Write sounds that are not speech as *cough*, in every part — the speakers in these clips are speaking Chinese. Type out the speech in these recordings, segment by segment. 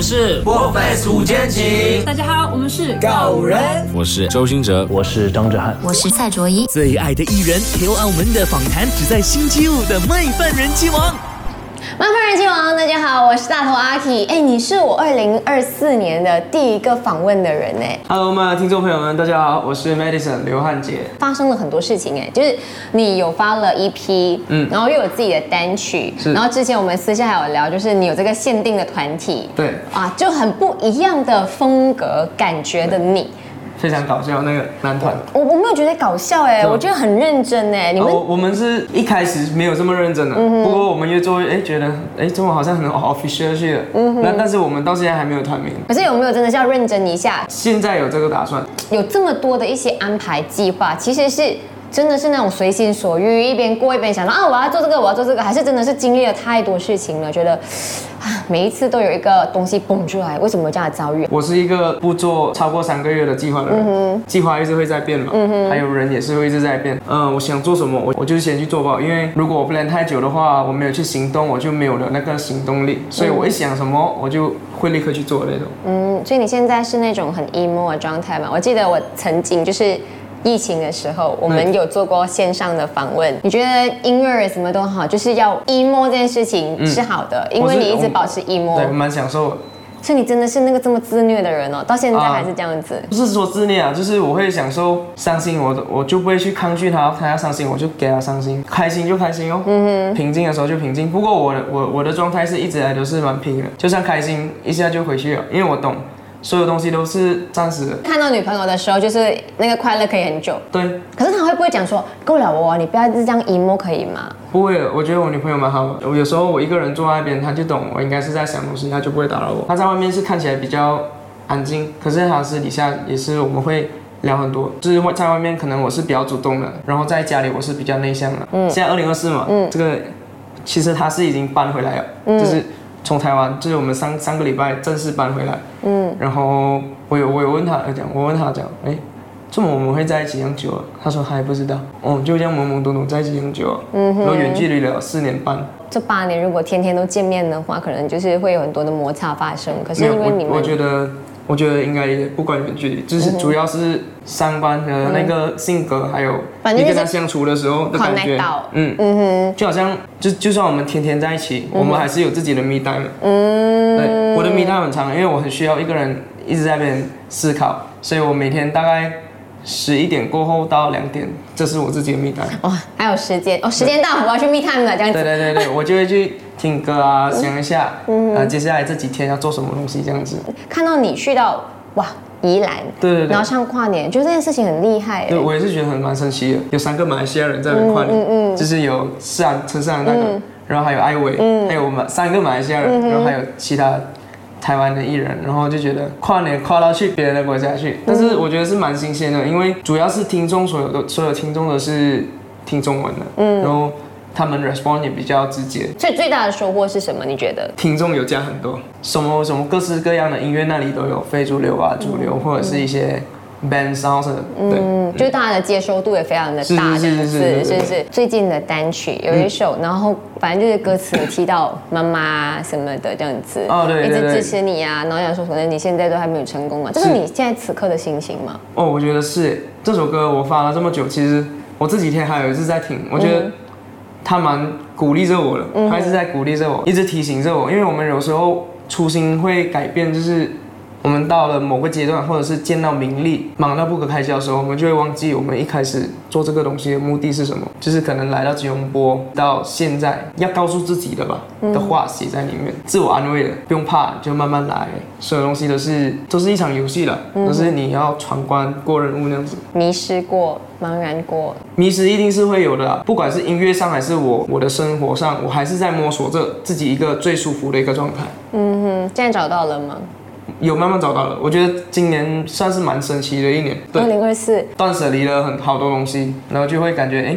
们是破 face 五间情，大家好，我们是狗人，我是周星哲，我是张哲瀚，我是蔡卓宜。最爱的艺人，有澳门的访谈，只在星期五的麦饭人气王。麻烦人气王，大家好，我是大头阿 K。哎，你是我二零二四年的第一个访问的人哎。Hello，嘛，听众朋友们，大家好，我是 Madison 刘汉杰。发生了很多事情哎，就是你有发了 EP，嗯，然后又有自己的单曲，是。然后之前我们私下还有聊，就是你有这个限定的团体，对，啊，就很不一样的风格感觉的你。非常搞笑那个男团，我我没有觉得搞笑哎，我觉得很认真哎。你们我们是一开始没有这么认真的，不过我们越做越哎觉得哎中文好像很 official 去了，那但是我们到现在还没有团名。可是有没有真的是要认真一下？现在有这个打算，有这么多的一些安排计划，其实是。真的是那种随心所欲，一边过一边想到啊，我要做这个，我要做这个，还是真的是经历了太多事情了，觉得 *sighs* 啊，每一次都有一个东西蹦出来，为什么这样的遭遇？我是一个不做超过三个月的计划的人，计划一直会在变嘛，嗯还有人也是会一直在变。嗯，我想做什么，我我就先去做吧，因为如果我 plan 太久的话，我没有去行动，我就没有了那个行动力，所以我一想什么，我就会立刻去做那种。嗯，所以你现在是那种很 emo 的状态嘛？我记得我曾经就是。疫情的时候，我们有做过线上的访问。你觉得音乐什么都好，就是要 emo 这件事情是好的，因为你一直保持 emo，对，蛮享受。所以你真的是那个这么自虐的人哦，到现在还是这样子。不是说自虐啊，就是我会享受伤心，我我就不会去抗拒他，他要伤心我就给他伤心，开心就开心哦。嗯哼，平静的时候就平静。不过我的我我的状态是一直来都是蛮平的，就算开心一下就回去了，因为我懂。所有东西都是暂时的。看到女朋友的时候，就是那个快乐可以很久。对。可是他会不会讲说，够了我，你不要这样 emo 可以吗？不会，我觉得我女朋友蛮好。我有时候我一个人坐在那边，她就懂我应该是在想东西，她就不会打扰我。她在外面是看起来比较安静，可是她私底下也是我们会聊很多。就是在外面可能我是比较主动的，然后在家里我是比较内向的。嗯。现在二零二四嘛，嗯，这个其实她是已经搬回来了，就是。从台湾，就是我们上上个礼拜正式搬回来，嗯，然后我有我有问他讲，我问他讲，哎，怎么我们会在一起很久？他说还不知道，嗯，就这样懵懵懂懂在一起很久，嗯然后远距离了四年半。这八年如果天天都见面的话，可能就是会有很多的摩擦发生。可是因为你们，我觉得。我觉得应该不管远距离，就是主要是上班的那个性格，还有你跟他相处的时候的感觉，嗯嗯哼，就好像就就算我们天天在一起，我们还是有自己的 me time。嗯，对，我的 me time 很长，因为我很需要一个人一直在那边思考，所以我每天大概。十一点过后到两点，这是我自己的密探。哇，还有时间哦，时间到，我要去密探了，这样子。对对对对，我就会去听歌啊，想一下，嗯，啊，接下来这几天要做什么东西，这样子。看到你去到哇宜兰，对对对，然后像跨年，觉得这件事情很厉害。对，我也是觉得很蛮神奇的，有三个马来西亚人在那跨年，嗯嗯，就是有四安陈四安那个，然后还有艾伟，还有我们三个马来西亚人，然后还有其他。台湾的艺人，然后就觉得跨年跨到去别人的国家去，但是我觉得是蛮新鲜的，因为主要是听众所有的所有听众都是听中文的，嗯，然后他们 respond 也比较直接。所以最大的收获是什么？你觉得？听众有加很多，什么什么各式各样的音乐那里都有，非主流啊、主流或者是一些。band sound 嗯，就大家的接收度也非常的大，是是是是是。最近的单曲有一首，然后反正就是歌词提到妈妈什么的这样子，哦对一直支持你啊，然后想说可能你现在都还没有成功嘛，这是你现在此刻的心情吗？哦，我觉得是。这首歌我发了这么久，其实我这几天还有一次在听，我觉得他蛮鼓励着我的，他一直在鼓励着我，一直提醒着我，因为我们有时候初心会改变，就是。我们到了某个阶段，或者是见到名利，忙到不可开交的时候，我们就会忘记我们一开始做这个东西的目的是什么，就是可能来到吉隆坡到现在要告诉自己的吧的话写在里面，自我安慰的，不用怕，就慢慢来，所有东西都是都是一场游戏了，都是你要闯关过任务那样子。迷失过，茫然过，迷失一定是会有的，不管是音乐上还是我我的生活上，我还是在摸索着自己一个最舒服的一个状态。嗯哼，现在找到了吗？有慢慢找到了，我觉得今年算是蛮神奇的一年。二零二四，断舍离了很好多东西，然后就会感觉，哎，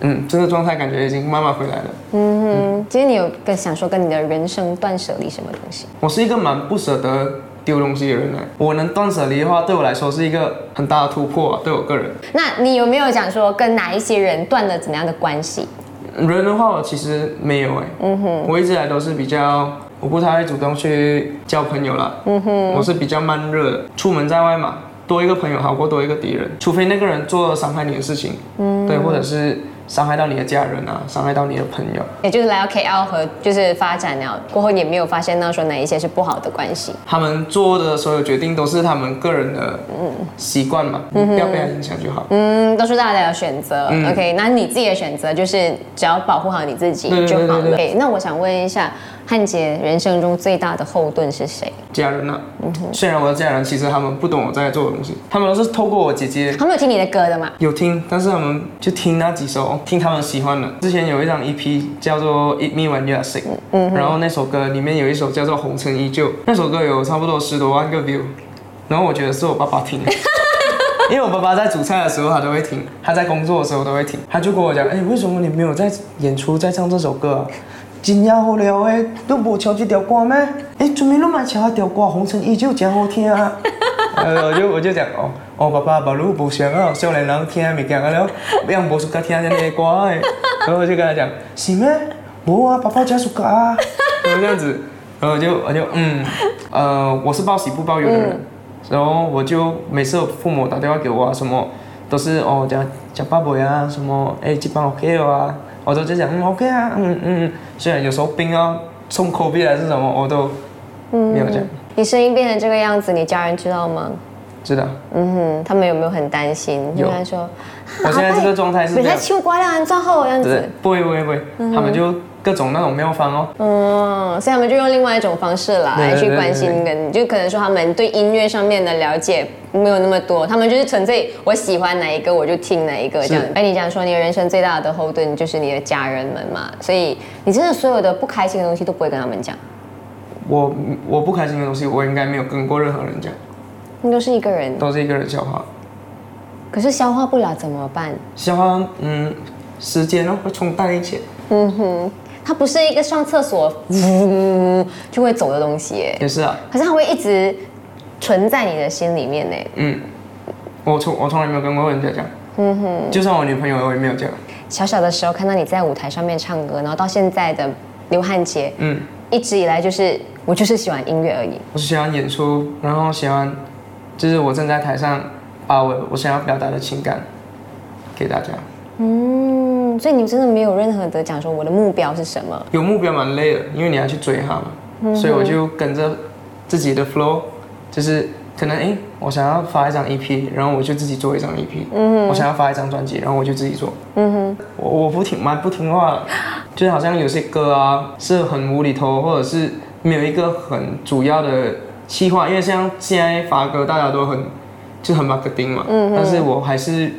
嗯，这个状态感觉已经慢慢回来了。嗯哼，今天你有跟想说跟你的人生断舍离什么东西？我是一个蛮不舍得丢东西的人呢。我能断舍离的话，对我来说是一个很大的突破，啊对我个人。那你有没有讲说跟哪一些人断了怎么样的关系？人的话，我其实没有哎。嗯哼，我一直来都是比较。我不太会主动去交朋友了。嗯哼，我是比较慢热的，出门在外嘛，多一个朋友好过多一个敌人，除非那个人做了伤害你的事情，嗯，对，或者是伤害到你的家人啊，伤害到你的朋友。也就是来到 KL 和就是发展了过后，也没有发现到说哪一些是不好的关系。他们做的所有决定都是他们个人的习惯嘛，嗯不要被他影响就好。嗯，都是大家的选择。OK，那你自己的选择就是只要保护好你自己就好了。对对对 OK，那我想问一下，汉杰人生中最大的后盾是谁？家人啊，虽然我的家人其实他们不懂我在做的东西，他们都是透过我姐姐他们有听你的歌的吗？有听，但是他们就听那几首，听他们喜欢的。之前有一张 EP 叫做《Eat Me When You Are Sick》，然后那首歌里面有一首叫做《红尘依旧》，那首歌有差不多十多万个 view，然后我觉得是我爸爸听的。*laughs* 因为我爸爸在煮菜的时候他都会听，他在工作的时候都会听，他就跟我讲，哎，为什么你没有在演出在唱这首歌啊？真要好了诶，都无唱这条歌咩？哎，准备拢买唱那条歌《红尘依旧》真好听啊！*laughs* 呃，我就我就讲哦，哦，爸爸，把路不想啊，少年人听的物件啊了，让无暑假听这些歌诶。然后我就跟他讲，是咩？无啊，爸爸真暑假啊。然后这样子，然后我就我就嗯，呃，我是报喜不报忧的人，然后我就每次我父母打电话给我啊，什么都是哦讲讲爸爸呀，什么哎这帮 OK 了啊，我都就讲嗯 OK 啊，嗯嗯，虽然有时候病啊送 COVID 还是什么，我都没有讲，你声音变成这个样子，你家人知道吗？知道。嗯哼，他们有没有很担心？有他说，我现在这个状态是本来这样，秋瓜两人撞后这样子。，不会不会不会，他们就各种那种妙方哦，嗯，所以他们就用另外一种方式来去关心跟，就可能说他们对音乐上面的了解没有那么多，他们就是纯粹我喜欢哪一个我就听哪一个这样。哎，你讲说你的人生最大的后盾就是你的家人们嘛，所以你真的所有的不开心的东西都不会跟他们讲，我我不开心的东西，我应该没有跟过任何人讲，你都是一个人，都是一个人消化。可是消化不了怎么办？消化，嗯，时间哦会冲淡一切。它不是一个上厕所呜 *laughs* 就会走的东西耶，也是啊，可是它会一直存在你的心里面呢。嗯，我从我从来没有跟过人家讲，嗯哼，就算我女朋友我也没有讲，小小的时候看到你在舞台上面唱歌，然后到现在的刘汉杰，嗯，一直以来就是我就是喜欢音乐而已。我是喜欢演出，然后喜欢，就是我正在台上把我我想要表达的情感给大家。嗯，所以你真的没有任何的讲说我的目标是什么？有目标蛮累的，因为你要去追它嘛，所以我就跟着自己的 flow，就是可能哎，我想要发一张 EP，然后我就自己做一张 EP，嗯我想要发一张专辑，然后我就自己做，嗯哼，我我不听蛮不听话的，就是好像有些歌啊是很无厘头，或者是没有一个很主要的计划，因为像现在发哥大家都很就很 marketing 嘛，嗯但是我还是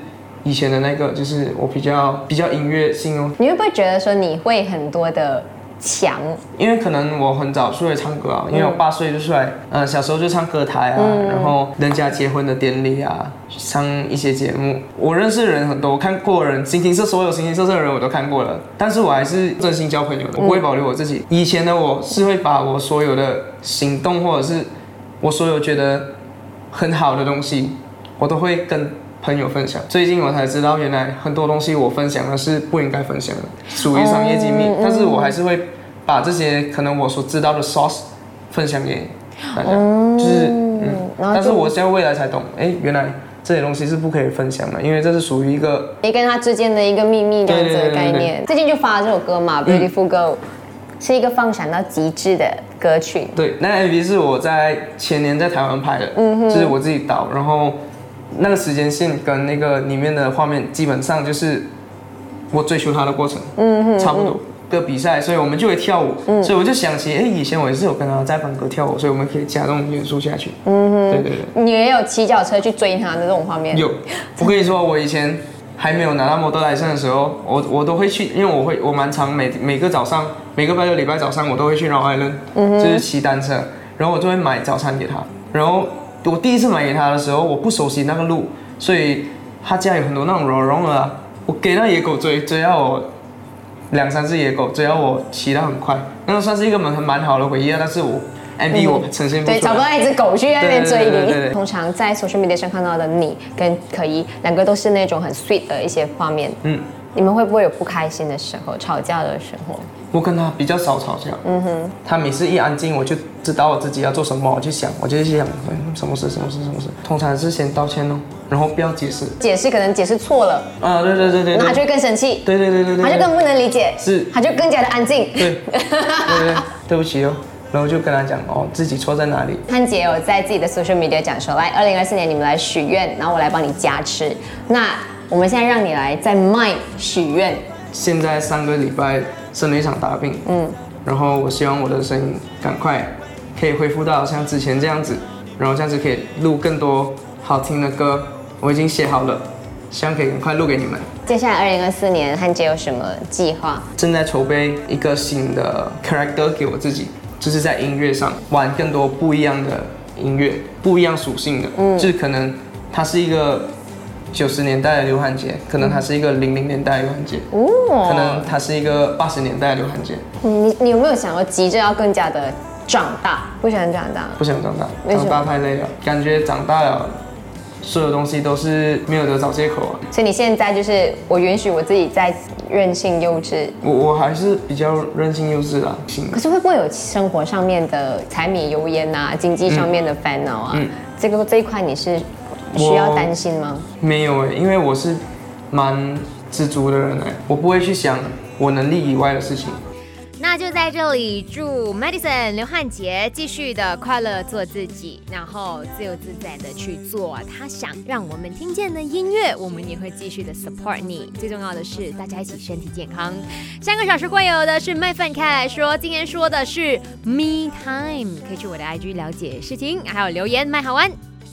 以前的那个，就是我比较比较音乐性哦，你会不会觉得说你会很多的强？因为可能我很早出来唱歌啊，因为我八岁就出来，呃，小时候就唱歌台啊，然后人家结婚的典礼啊，上一些节目。我认识的人很多，我看过的人，形形色所有形形色色的人我都看过了，但是我还是真心交朋友的，我不会保留我自己。以前的我是会把我所有的行动或者是我所有觉得很好的东西，我都会跟。朋友分享，最近我才知道，原来很多东西我分享的是不应该分享的，属于商业机密。但是我还是会把这些可能我所知道的 source 分享给大家，就是嗯，但是我现在未来才懂，哎，原来这些东西是不可以分享的，因为这是属于一个你跟他之间的一个秘密这样子的概念。最近就发了这首歌嘛，《Beautiful Girl》，是一个放闪到极致的歌曲。对，那 MV 是我在前年在台湾拍的，就是我自己导，然后那个时间线跟那个里面的画面基本上就是我追求它的过程，嗯差不多。的比赛，所以我们就会跳舞，嗯所以我就想起，哎，以前我也是有跟他在班歌跳舞，所以我们可以加这种元素下去。嗯对对对。你也有骑脚车去追他的这种画面？有，我跟你说，我以前还没有拿到摩托来生的时候，我我都会去，因为我会我蛮常每每个早上每个拜六礼拜早上我都会去绕艾伦，就是骑单车，然后我就会买早餐给他。然后我第一次买给他的时候，我不熟悉那个路，所以他家有很多那种绒绒啊，我给那野狗追追到我两三只野狗，追到我骑得很快，那个算是一个蛮蛮好的回忆啊。但是我 MV 我呈现不对，出来。找不到一只狗去那边追你。通常在 social media 上看到的你跟可怡两个都是那种很 sweet 的一些画面。嗯，你们会不会有不开心的时候、吵架的时候？我跟他比较少吵架。嗯哼，他每次一安静，我就知道我自己要做什么，我就想，我就想，嗯，什么事，什么事，什么事。通常是先道歉哦，然后不要解释。解释可能解释错了，啊，对对对对对那他就会更生气，对对对对对，他就更不能理解，是他就更加的安静。对对对，对不起哦，然后就跟他讲哦，自己错在哪里。汉姐有在自己的 social media 讲说，来，二零二四年你们来许愿，然后我来帮你加持。那我们现在让你来在麦许愿，现在上个礼拜生了一场大病，嗯，然后我希望我的声音赶快可以恢复到像之前这样子，然后这样子可以录更多好听的歌，我已经写好了，希望可以很快录给你们。接下来二零二四年汉杰有什么计划？正在筹备一个新的 character 给我自己，就是在音乐上玩更多不一样的音乐，不一样属性的，嗯，就是可能它是一个九十年代的刘汉杰，可能他是一个零零年代的刘汉杰，哦可能他是一个八十年代的刘汉杰。你你有没有想过急着要更加的长大？不想长大？不想长大，长大太累了，感觉长大了，所有东西都是没有得找借口啊。所以你现在就是我允许我自己在任性幼稚，我我还是比较任性幼稚啦，行可是会不会有生活上面的柴米油盐啊，经济上面的烦恼啊？嗯这个这一块你是需要担心吗？没有哎，因为我是蛮知足的人哎，我不会去想我能力以外的事情。那就在这里祝 Madison 刘汉杰继续的快乐做自己，然后自由自在的去做他想让我们听见的音乐，我们也会继续的 support 你。最重要的是大家一起身体健康。下个小时会有的是麦饭开来说，今天说的是 me time，可以去我的 IG 了解事情，还有留言麦好玩。